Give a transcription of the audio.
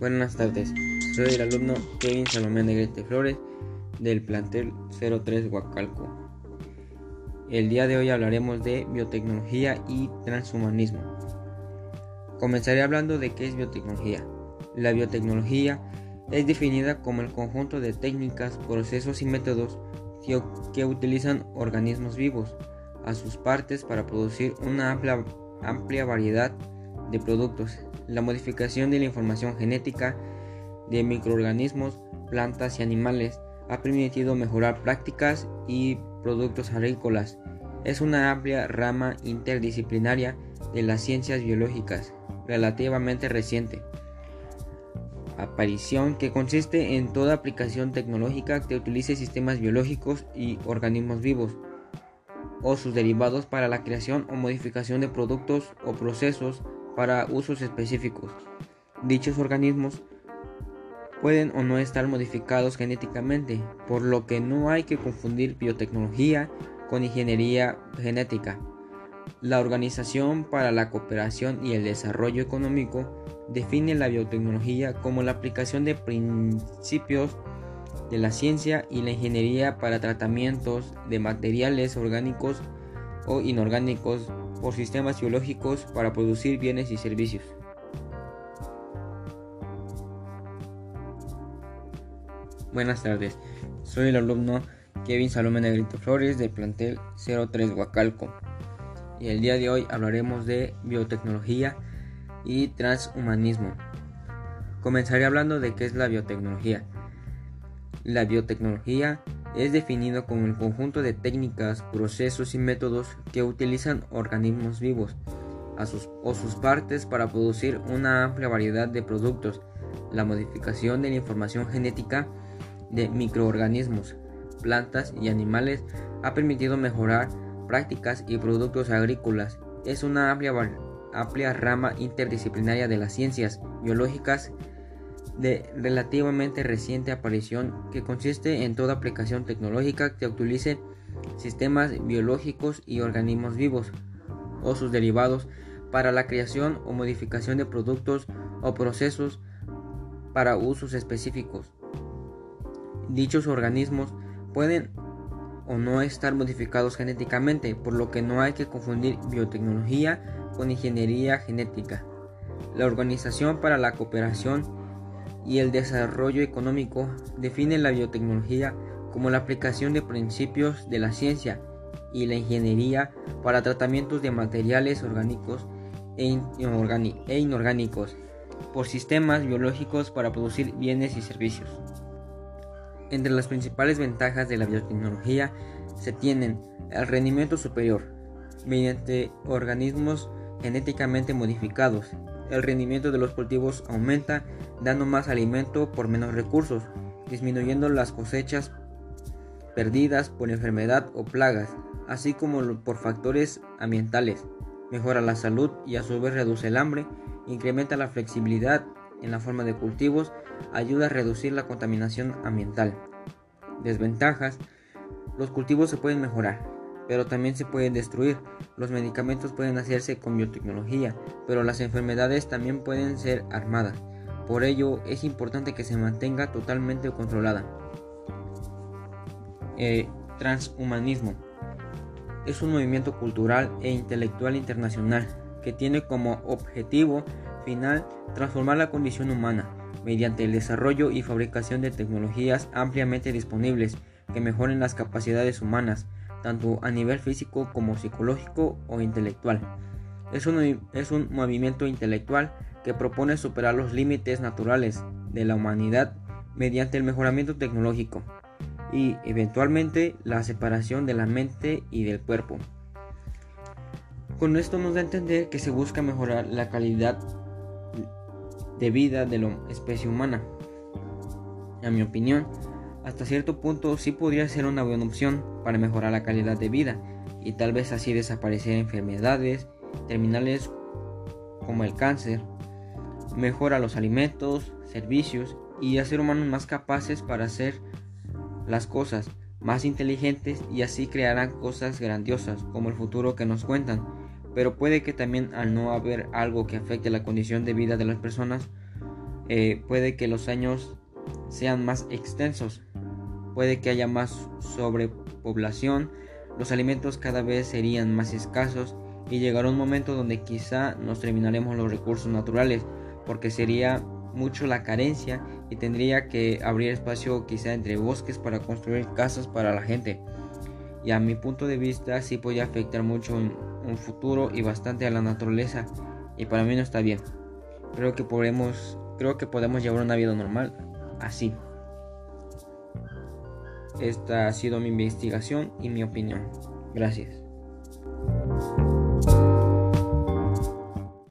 Buenas tardes, soy el alumno Kevin Salomé Negrete Flores del plantel 03 Huacalco. El día de hoy hablaremos de biotecnología y transhumanismo. Comenzaré hablando de qué es biotecnología. La biotecnología es definida como el conjunto de técnicas, procesos y métodos que, utilizan organismos vivos a sus partes para producir una amplia, amplia variedad de productos la modificación de la información genética de microorganismos, plantas y animales ha permitido mejorar prácticas y productos agrícolas. Es una amplia rama interdisciplinaria de las ciencias biológicas, relativamente reciente. Aparición que consiste en toda aplicación tecnológica que utilice sistemas biológicos y organismos vivos o sus derivados para la creación o modificación de productos o procesos para usos específicos. Dichos organismos pueden o no estar modificados genéticamente, por lo que no hay que confundir biotecnología con ingeniería genética. La Organización para la Cooperación y el Desarrollo Económico define la biotecnología como la aplicación de principios de la ciencia y la ingeniería para tratamientos de materiales orgánicos o inorgánicos por sistemas biológicos para producir bienes y servicios. Buenas tardes, soy el alumno Kevin Salomé Negrito Flores del plantel 03 Huacalco y el día de hoy hablaremos de biotecnología y transhumanismo. Comenzaré hablando de qué es la biotecnología. La biotecnología es definido como el conjunto de técnicas, procesos y métodos que utilizan organismos vivos a sus, o sus partes para producir una amplia variedad de productos, la modificación de la información genética de microorganismos, plantas y animales ha permitido mejorar prácticas y productos agrícolas. Es una amplia, amplia rama interdisciplinaria de las ciencias biológicas de relativamente reciente aparición que consiste en toda aplicación tecnológica que utilice sistemas biológicos y organismos vivos o sus derivados para la creación o modificación de productos o procesos para usos específicos. Dichos organismos pueden o no estar modificados genéticamente, por lo que no hay que confundir biotecnología con ingeniería genética. La Organización para la Cooperación y el desarrollo económico define la biotecnología como la aplicación de principios de la ciencia y la ingeniería para tratamientos de materiales orgánicos e, e inorgánicos por sistemas biológicos para producir bienes y servicios. Entre las principales ventajas de la biotecnología se tienen el rendimiento superior mediante organismos genéticamente modificados, el rendimiento de los cultivos aumenta dando más alimento por menos recursos, disminuyendo las cosechas perdidas por enfermedad o plagas, así como por factores ambientales. Mejora la salud y a su vez reduce el hambre, incrementa la flexibilidad en la forma de cultivos, ayuda a reducir la contaminación ambiental. Desventajas. Los cultivos se pueden mejorar, pero también se pueden destruir. Los medicamentos pueden hacerse con biotecnología, pero las enfermedades también pueden ser armadas. Por ello es importante que se mantenga totalmente controlada. Eh, transhumanismo es un movimiento cultural e intelectual internacional que tiene como objetivo final transformar la condición humana mediante el desarrollo y fabricación de tecnologías ampliamente disponibles que mejoren las capacidades humanas, tanto a nivel físico como psicológico o intelectual. Es un, es un movimiento intelectual que propone superar los límites naturales de la humanidad mediante el mejoramiento tecnológico y eventualmente la separación de la mente y del cuerpo. Con esto nos da a entender que se busca mejorar la calidad de vida de la especie humana. A mi opinión, hasta cierto punto sí podría ser una buena opción para mejorar la calidad de vida y tal vez así desaparecer enfermedades terminales como el cáncer, mejora los alimentos, servicios y hacer humanos más capaces para hacer las cosas más inteligentes y así crearán cosas grandiosas como el futuro que nos cuentan. Pero puede que también al no haber algo que afecte la condición de vida de las personas, eh, puede que los años sean más extensos, puede que haya más sobrepoblación, los alimentos cada vez serían más escasos y llegará un momento donde quizá nos terminaremos los recursos naturales porque sería mucho la carencia y tendría que abrir espacio quizá entre bosques para construir casas para la gente. Y a mi punto de vista sí podría afectar mucho un, un futuro y bastante a la naturaleza y para mí no está bien. Creo que podemos, creo que podemos llevar una vida normal así. Esta ha sido mi investigación y mi opinión. Gracias.